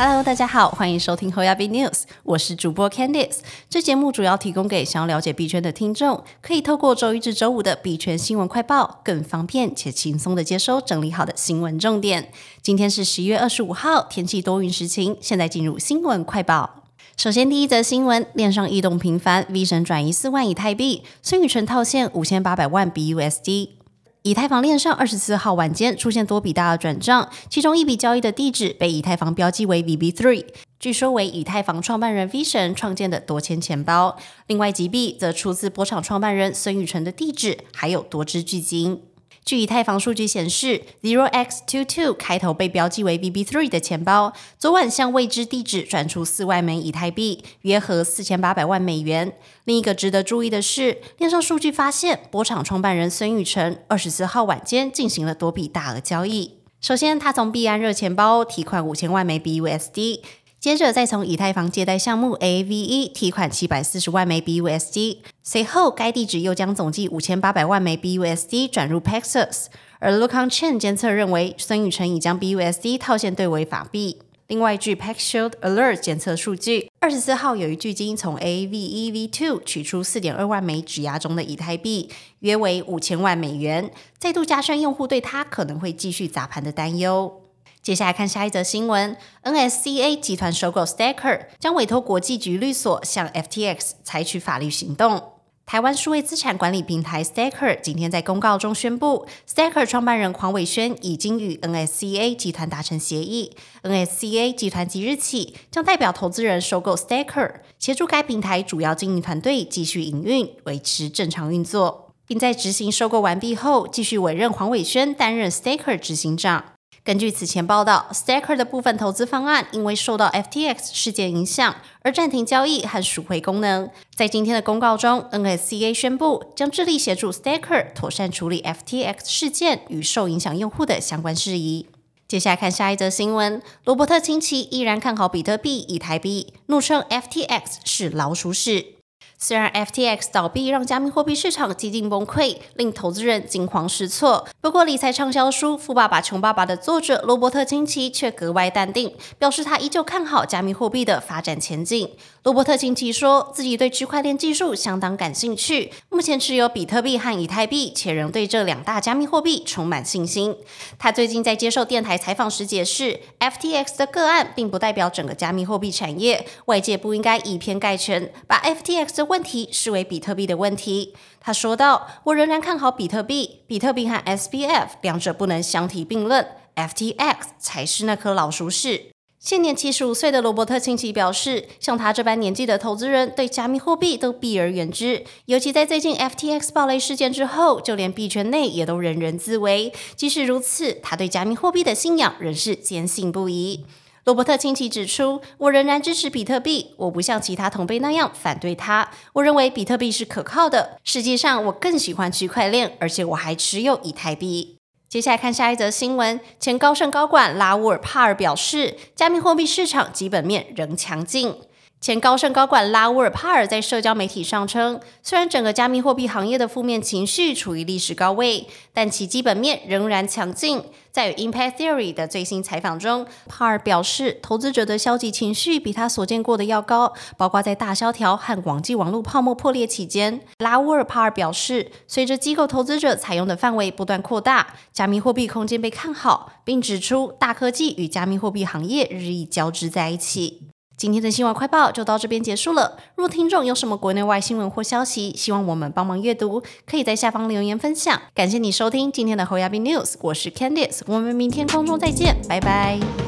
Hello，大家好，欢迎收听后亚币 News，我是主播 Candice。这节目主要提供给想要了解币圈的听众，可以透过周一至周五的币圈新闻快报，更方便且轻松的接收整理好的新闻重点。今天是十一月二十五号，天气多云时晴。现在进入新闻快报。首先，第一则新闻，链上异动频繁，V 神转移四万以太币，孙宇晨套现五千八百万 BUSD。以太坊链上二十四号晚间出现多笔大额转账，其中一笔交易的地址被以太坊标记为 VB3，据说为以太坊创办人 Vision 创建的多签钱包。另外几笔则出自波场创办人孙宇晨的地址，还有多支巨金。据以太坊数据显示，Zero X Two Two 开头被标记为 VB Three 的钱包，昨晚向未知地址转出四万枚以太币，约合四千八百万美元。另一个值得注意的是，链上数据发现，波场创办人孙宇晨二十四号晚间进行了多笔大额交易。首先，他从币安热钱包提款五千万枚 BUSD。接着再从以太坊借贷项目 AVE 提款七百四十万枚 BUSD，随后该地址又将总计五千八百万枚 BUSD 转入 Paxos，而 Lookon Chain 监测认为孙宇晨已将 BUSD 套现兑为法币。另外，据 Paxshield Alert 监测数据，二十四号有一巨鲸从 AVEV2 取出四点二万枚质押中的以太币，约为五千万美元，再度加深用户对它可能会继续砸盘的担忧。接下来看下一则新闻：NSCA 集团收购 Stacker，将委托国际局律所向 FTX 采取法律行动。台湾数位资产管理平台 Stacker 今天在公告中宣布，Stacker 创办人黄伟轩已经与 NSCA 集团达成协议，NSCA 集团即日起将代表投资人收购 Stacker，协助该平台主要经营团队继续营运，维持正常运作，并在执行收购完毕后，继续委任黄伟轩担任 Stacker 执行长。根据此前报道，Stacker 的部分投资方案因为受到 FTX 事件影响而暂停交易和赎回功能。在今天的公告中，NSCA 宣布将致力协助 Stacker 妥善处理 FTX 事件与受影响用户的相关事宜。接下来看下一则新闻：罗伯特清崎依然看好比特币、以台币，怒称 FTX 是老鼠屎。虽然 FTX 倒闭让加密货币市场几近崩溃，令投资人惊慌失措，不过理财畅销书《富爸爸穷爸爸》的作者罗伯特清崎却格外淡定，表示他依旧看好加密货币的发展前景。罗伯特清崎说自己对区块链技术相当感兴趣，目前持有比特币和以太币，且仍对这两大加密货币充满信心。他最近在接受电台采访时解释，FTX 的个案并不代表整个加密货币产业，外界不应该以偏概全，把 FTX 的问题视为比特币的问题。他说道：“我仍然看好比特币，比特币和 SBF 两者不能相提并论，FTX 才是那颗老鼠屎。”现年七十五岁的罗伯特清崎表示，像他这般年纪的投资人对加密货币都避而远之，尤其在最近 FTX 暴雷事件之后，就连币圈内也都人人自危。即使如此，他对加密货币的信仰仍是坚信不疑。罗伯特清崎指出：“我仍然支持比特币，我不像其他同辈那样反对它。我认为比特币是可靠的。实际上，我更喜欢区块链，而且我还持有以太币。”接下来看下一则新闻，前高盛高管拉沃尔帕尔表示，加密货币市场基本面仍强劲。前高盛高管拉乌尔帕尔在社交媒体上称，虽然整个加密货币行业的负面情绪处于历史高位，但其基本面仍然强劲。在与 Impact Theory 的最新采访中，帕尔表示，投资者的消极情绪比他所见过的要高，包括在大萧条和广际网络泡沫破裂期间。拉乌尔帕尔表示，随着机构投资者采用的范围不断扩大，加密货币空间被看好，并指出大科技与加密货币行业日益交织在一起。今天的新闻快报就到这边结束了。若听众有什么国内外新闻或消息，希望我们帮忙阅读，可以在下方留言分享。感谢你收听今天的侯亚斌 News，我是 Candice，我们明天空中再见，拜拜。